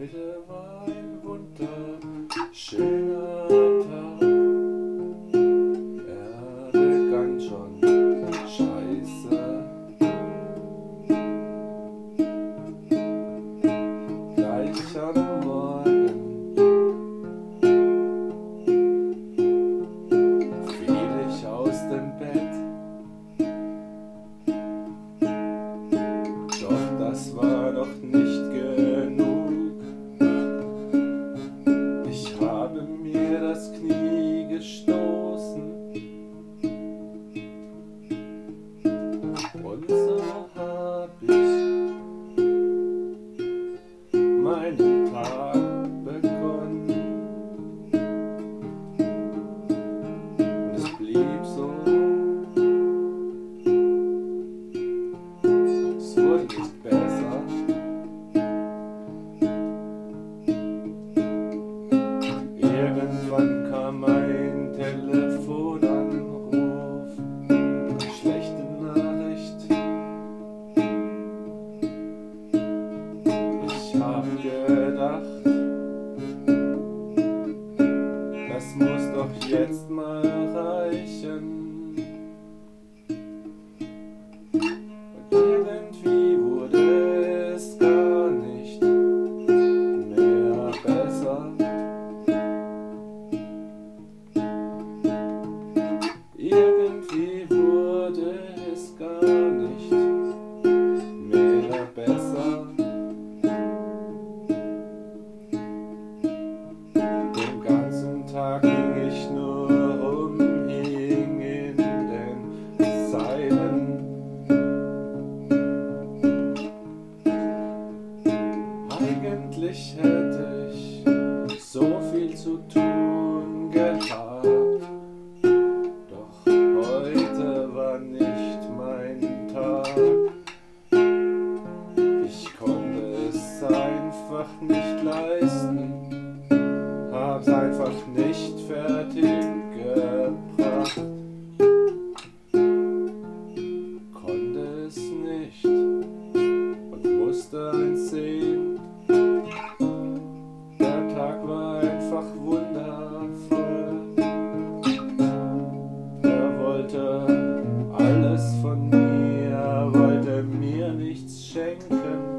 Heute war ein wunderschöner mir das Knie gestoßen. jetzt mal. Eigentlich hätte ich so viel zu tun gehabt. Doch heute war nicht mein Tag. Ich konnte es einfach nicht leisten. Hab's einfach nicht fertig gebracht. Konnte es nicht und musste ein Segen. schenken.